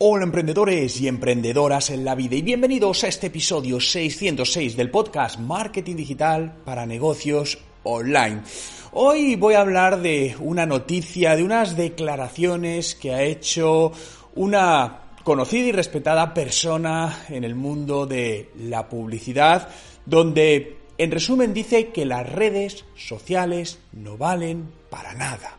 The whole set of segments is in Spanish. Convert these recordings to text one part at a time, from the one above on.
Hola emprendedores y emprendedoras en la vida y bienvenidos a este episodio 606 del podcast Marketing Digital para Negocios Online. Hoy voy a hablar de una noticia, de unas declaraciones que ha hecho una conocida y respetada persona en el mundo de la publicidad, donde en resumen dice que las redes sociales no valen para nada.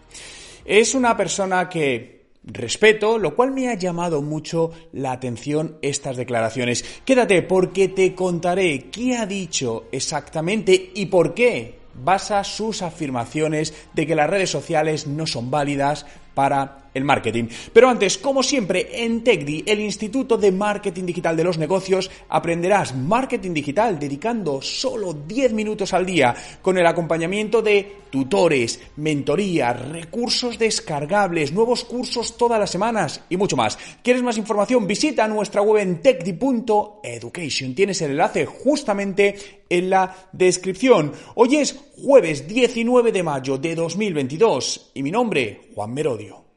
Es una persona que respeto, lo cual me ha llamado mucho la atención estas declaraciones. Quédate porque te contaré qué ha dicho exactamente y por qué basa sus afirmaciones de que las redes sociales no son válidas para el marketing. Pero antes, como siempre, en TechDi, el Instituto de Marketing Digital de los Negocios, aprenderás marketing digital dedicando solo 10 minutos al día con el acompañamiento de tutores, mentorías, recursos descargables, nuevos cursos todas las semanas y mucho más. ¿Quieres más información? Visita nuestra web en techdi.education. Tienes el enlace justamente en la descripción. Hoy es jueves 19 de mayo de 2022 y mi nombre, Juan Merodio.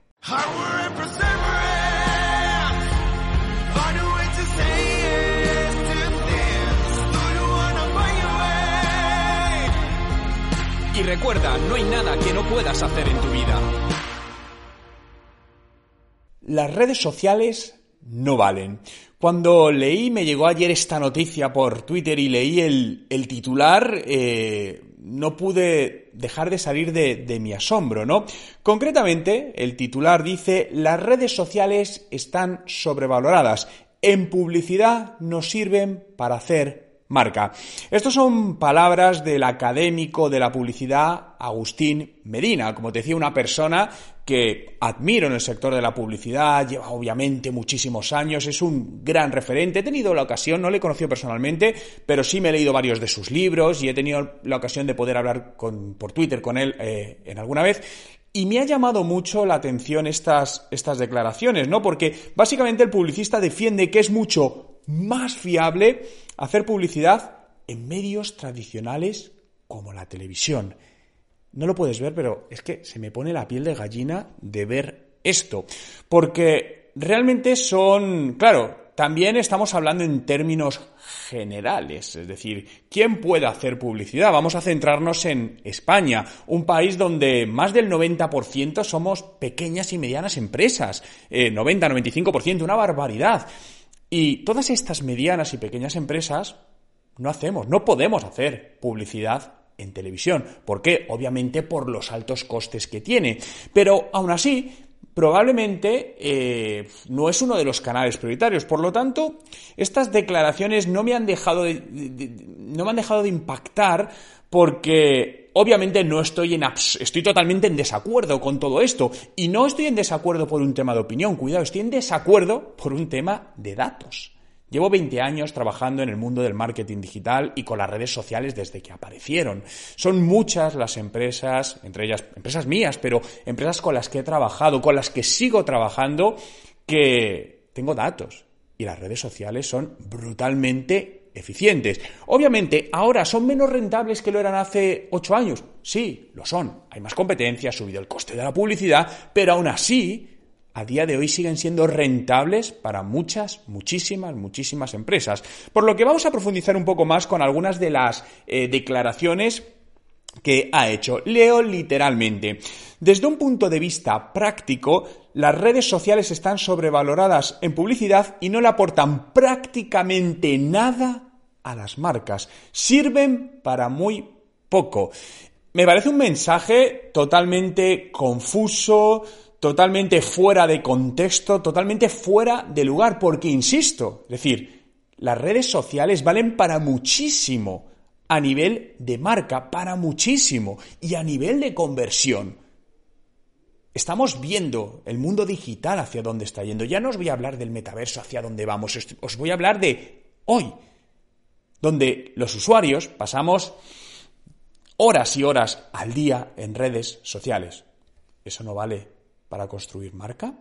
Y recuerda, no hay nada que no puedas hacer en tu vida. Las redes sociales no valen. Cuando leí, me llegó ayer esta noticia por Twitter y leí el, titular, eh, no pude dejar de salir de, de, mi asombro, ¿no? Concretamente, el titular dice, las redes sociales están sobrevaloradas. En publicidad no sirven para hacer marca. Estas son palabras del académico de la publicidad Agustín Medina, como te decía, una persona que admiro en el sector de la publicidad, lleva obviamente muchísimos años, es un gran referente. He tenido la ocasión, no le he conocido personalmente, pero sí me he leído varios de sus libros y he tenido la ocasión de poder hablar por Twitter con él eh, en alguna vez. Y me ha llamado mucho la atención estas, estas declaraciones, ¿no? Porque básicamente el publicista defiende que es mucho más fiable hacer publicidad en medios tradicionales como la televisión. No lo puedes ver, pero es que se me pone la piel de gallina de ver esto. Porque realmente son, claro, también estamos hablando en términos generales, es decir, ¿quién puede hacer publicidad? Vamos a centrarnos en España, un país donde más del 90% somos pequeñas y medianas empresas, 90-95%, eh, una barbaridad. Y todas estas medianas y pequeñas empresas no hacemos, no podemos hacer publicidad en televisión. ¿Por qué? Obviamente por los altos costes que tiene. Pero aún así, probablemente eh, no es uno de los canales prioritarios. Por lo tanto, estas declaraciones no me han dejado no me han dejado de impactar porque obviamente no estoy en estoy totalmente en desacuerdo con todo esto y no estoy en desacuerdo por un tema de opinión, cuidado, estoy en desacuerdo por un tema de datos. Llevo 20 años trabajando en el mundo del marketing digital y con las redes sociales desde que aparecieron. Son muchas las empresas, entre ellas empresas mías, pero empresas con las que he trabajado, con las que sigo trabajando, que tengo datos. Y las redes sociales son brutalmente eficientes. Obviamente, ahora son menos rentables que lo eran hace ocho años. Sí, lo son. Hay más competencia, ha subido el coste de la publicidad, pero aún así, a día de hoy siguen siendo rentables para muchas, muchísimas, muchísimas empresas. Por lo que vamos a profundizar un poco más con algunas de las eh, declaraciones que ha hecho. Leo literalmente. Desde un punto de vista práctico, las redes sociales están sobrevaloradas en publicidad y no le aportan prácticamente nada a las marcas. Sirven para muy poco. Me parece un mensaje totalmente confuso, totalmente fuera de contexto, totalmente fuera de lugar, porque insisto, es decir, las redes sociales valen para muchísimo a nivel de marca, para muchísimo, y a nivel de conversión estamos viendo el mundo digital hacia dónde está yendo. Ya no os voy a hablar del metaverso hacia dónde vamos, os voy a hablar de hoy, donde los usuarios pasamos horas y horas al día en redes sociales. ¿Eso no vale para construir marca?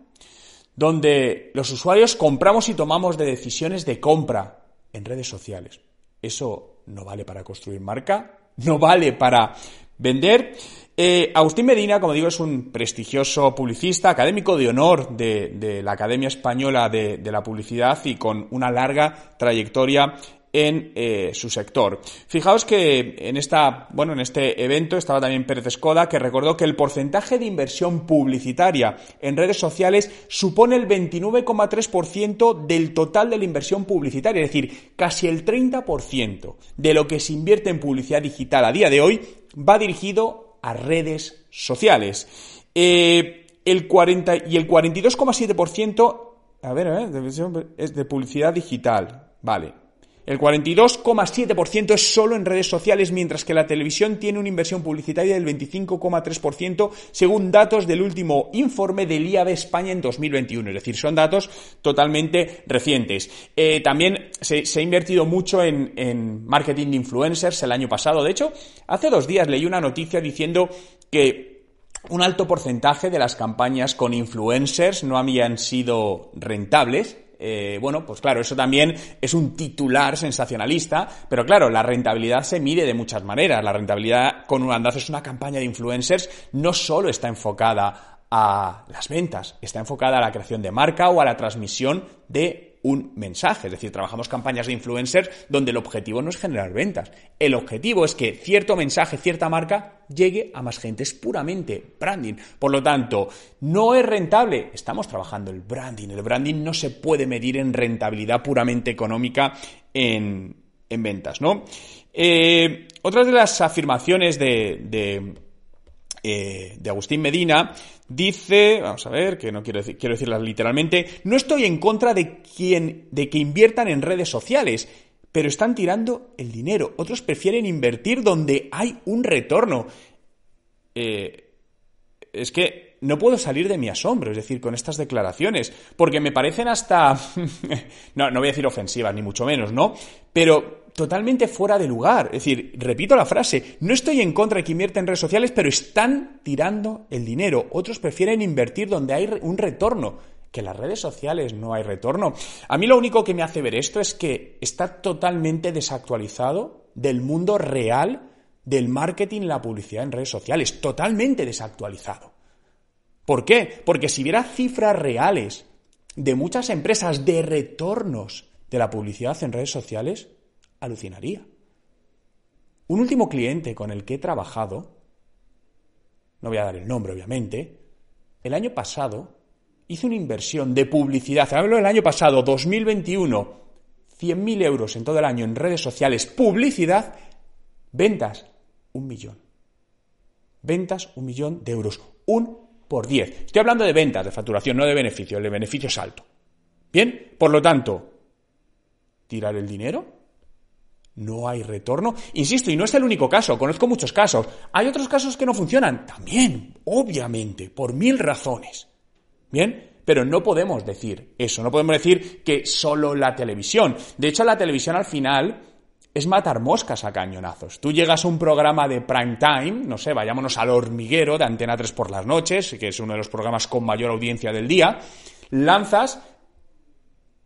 Donde los usuarios compramos y tomamos de decisiones de compra en redes sociales. ¿Eso no vale para construir marca? ¿No vale para vender? Eh, Agustín Medina, como digo, es un prestigioso publicista, académico de honor de, la Academia Española de, la Publicidad y con una larga trayectoria en eh, su sector. Fijaos que en esta, bueno, en este evento estaba también Pérez Escoda, que recordó que el porcentaje de inversión publicitaria en redes sociales supone el 29,3% del total de la inversión publicitaria, es decir, casi el 30% de lo que se invierte en publicidad digital a día de hoy va dirigido a redes sociales. Eh, el 40 y el 42,7%, a ver, ¿eh? es de publicidad digital, vale. El 42,7% es solo en redes sociales, mientras que la televisión tiene una inversión publicitaria del 25,3%, según datos del último informe del IAB España en 2021. Es decir, son datos totalmente recientes. Eh, también se, ha invertido mucho en, en marketing de influencers el año pasado. De hecho, hace dos días leí una noticia diciendo que un alto porcentaje de las campañas con influencers no habían sido rentables eh, bueno, pues claro, eso también es un titular sensacionalista, pero claro, la rentabilidad se mide de muchas maneras. La rentabilidad con un es una campaña de influencers, no solo está enfocada a las ventas, está enfocada a la creación de marca o a la transmisión de un mensaje. Es decir, trabajamos campañas de influencers donde el objetivo no es generar ventas. El objetivo es que cierto mensaje, cierta marca llegue a más gente. Es puramente branding. Por lo tanto, no es rentable. Estamos trabajando el branding. El branding no se puede medir en rentabilidad puramente económica en, ventas, ¿no? Eh, otra de las afirmaciones de eh, de Agustín Medina, dice, vamos a ver, que no quiero, quiero decirlas literalmente, no estoy en contra de, quien, de que inviertan en redes sociales, pero están tirando el dinero. Otros prefieren invertir donde hay un retorno. Eh, es que no puedo salir de mi asombro, es decir, con estas declaraciones, porque me parecen hasta, no, no voy a decir ofensivas, ni mucho menos, ¿no? Pero totalmente fuera de lugar. Es decir, repito la frase, no estoy en contra de que invierten en redes sociales, pero están tirando el dinero. Otros prefieren invertir donde hay un retorno. Que en las redes sociales no hay retorno. A mí lo único que me hace ver esto es que está totalmente desactualizado del mundo real del marketing y la publicidad en redes sociales. Totalmente desactualizado. ¿Por qué? Porque si hubiera cifras reales de muchas empresas de retornos de la publicidad en redes sociales, alucinaría. Un último cliente con el que he trabajado, no voy a dar el nombre obviamente, el año pasado hizo una inversión de publicidad, hablo del año pasado, 2021, 100.000 euros en todo el año en redes sociales, publicidad, ventas, un millón. Ventas, un millón de euros. Un por diez. Estoy hablando de ventas, de facturación, no de beneficio. El beneficio es alto. Bien, por lo tanto, tirar el dinero no hay retorno. Insisto, y no es el único caso, conozco muchos casos. Hay otros casos que no funcionan, también, obviamente, por mil razones. Bien, pero no podemos decir eso, no podemos decir que solo la televisión. De hecho, la televisión al final es matar moscas a cañonazos. Tú llegas a un programa de prime time, no sé, vayámonos al hormiguero de Antena 3 por las noches, que es uno de los programas con mayor audiencia del día, lanzas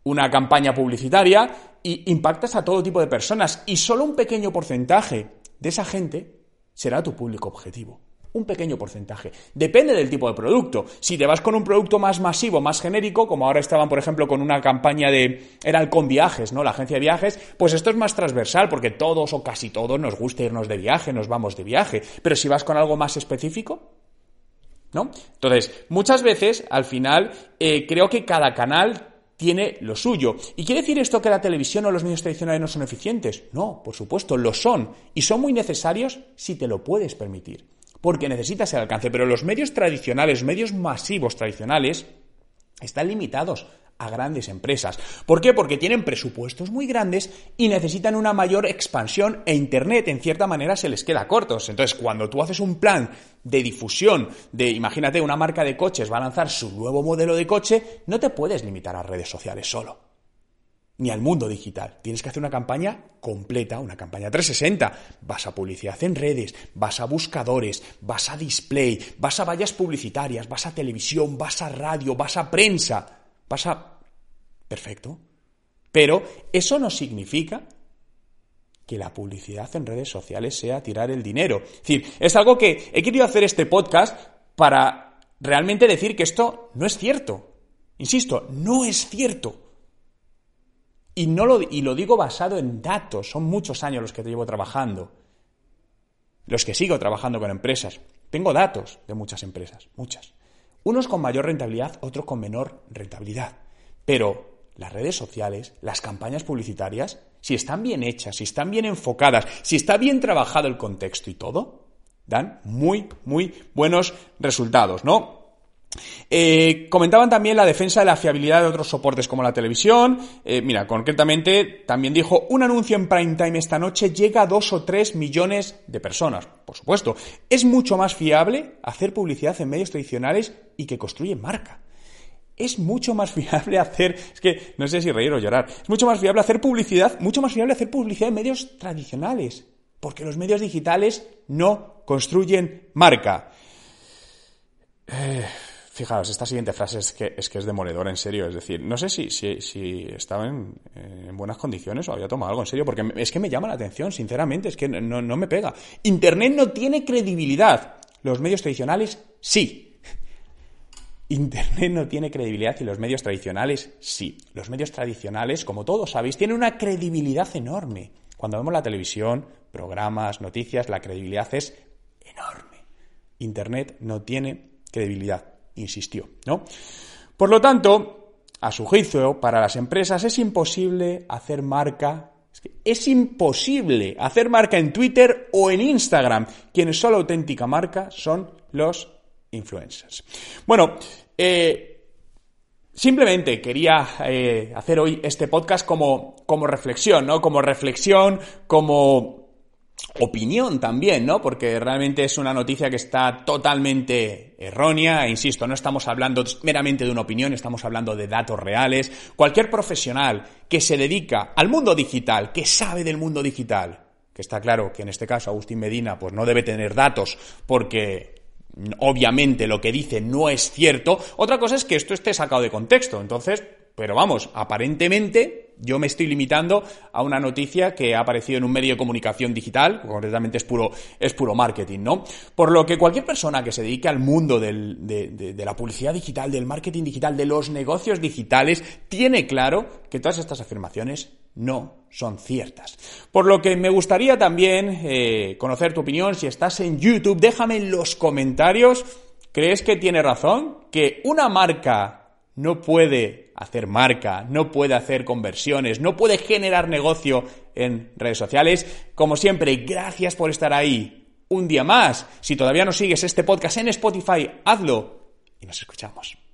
una campaña publicitaria y impactas a todo tipo de personas y solo un pequeño porcentaje de esa gente será tu público objetivo. Un pequeño porcentaje. Depende del tipo de producto. Si te vas con un producto más masivo, más genérico, como ahora estaban, por ejemplo, con una campaña de. Era el con viajes, ¿no? La agencia de viajes, pues esto es más transversal, porque todos o casi todos nos gusta irnos de viaje, nos vamos de viaje. Pero si vas con algo más específico, ¿no? Entonces, muchas veces, al final, eh, creo que cada canal tiene lo suyo. ¿Y quiere decir esto que la televisión o los medios tradicionales no son eficientes? No, por supuesto, lo son. Y son muy necesarios si te lo puedes permitir. Porque necesitas el alcance. Pero los medios tradicionales, medios masivos tradicionales, están limitados a grandes empresas. ¿Por qué? Porque tienen presupuestos muy grandes y necesitan una mayor expansión e Internet en cierta manera se les queda cortos. Entonces, cuando tú haces un plan de difusión de, imagínate, una marca de coches va a lanzar su nuevo modelo de coche, no te puedes limitar a redes sociales solo. Ni al mundo digital. Tienes que hacer una campaña completa, una campaña 360. Vas a publicidad en redes, vas a buscadores, vas a display, vas a vallas publicitarias, vas a televisión, vas a radio, vas a prensa Pasa perfecto. Pero eso no significa que la publicidad en redes sociales sea tirar el dinero. Es decir, es algo que he querido hacer este podcast para realmente decir que esto no es cierto. Insisto, no es cierto. Y, no lo, y lo digo basado en datos. Son muchos años los que te llevo trabajando. Los que sigo trabajando con empresas. Tengo datos de muchas empresas, muchas. Unos con mayor rentabilidad, otros con menor rentabilidad. Pero las redes sociales, las campañas publicitarias, si están bien hechas, si están bien enfocadas, si está bien trabajado el contexto y todo, dan muy, muy buenos resultados, ¿no? Eh, comentaban también la defensa de la fiabilidad de otros soportes como la televisión. Eh, mira, concretamente también dijo, un anuncio en prime time esta noche llega a dos o tres millones de personas. Por supuesto, es mucho más fiable hacer publicidad en medios tradicionales y que construyen marca. Es mucho más fiable hacer, es que no sé si reír o llorar, es mucho más fiable hacer publicidad, mucho más fiable hacer publicidad en medios tradicionales, porque los medios digitales no construyen marca. Eh, Fijaos, esta siguiente frase es que es, que es demoledora, en serio. Es decir, no sé si, si, si estaba en, buenas condiciones o había tomado algo en serio, porque es que me llama la atención, sinceramente, es que no, no me pega. Internet no tiene credibilidad. Los medios tradicionales sí. Internet no tiene credibilidad y los medios tradicionales sí. Los medios tradicionales, como todos sabéis, tienen una credibilidad enorme. Cuando vemos la televisión, programas, noticias, la credibilidad es enorme. Internet no tiene credibilidad insistió, ¿no? Por lo tanto, a su juicio, para las empresas es imposible hacer marca es, imposible hacer marca en Twitter o en Instagram. Quienes son la auténtica marca son los influencers. Bueno, eh, simplemente quería eh, hacer hoy este podcast como, como reflexión, ¿no? Como reflexión, como opinión también, ¿no? Porque realmente es una noticia que está totalmente errónea, insisto, no estamos hablando meramente de una opinión, estamos hablando de datos reales. Cualquier profesional que se dedica al mundo digital, que sabe del mundo digital, que está claro que en este caso Agustín Medina pues no debe tener datos porque obviamente lo que dice no es cierto. Otra cosa es que esto esté sacado de contexto. Entonces, pero vamos, aparentemente yo me estoy limitando a una noticia que ha aparecido en un medio de comunicación digital, concretamente es puro, es puro marketing, ¿no? Por lo que cualquier persona que se dedique al mundo del, de, de, la publicidad digital, del marketing digital, de los negocios digitales, tiene claro que todas estas afirmaciones no son ciertas. Por lo que me gustaría también eh, conocer tu opinión. Si estás en YouTube, déjame en los comentarios. ¿Crees que tiene razón? ¿Que una marca no puede hacer marca, no puede hacer conversiones, no puede generar negocio en redes sociales. Como siempre, gracias por estar ahí un día más. Si todavía no sigues este podcast en Spotify, hazlo y nos escuchamos.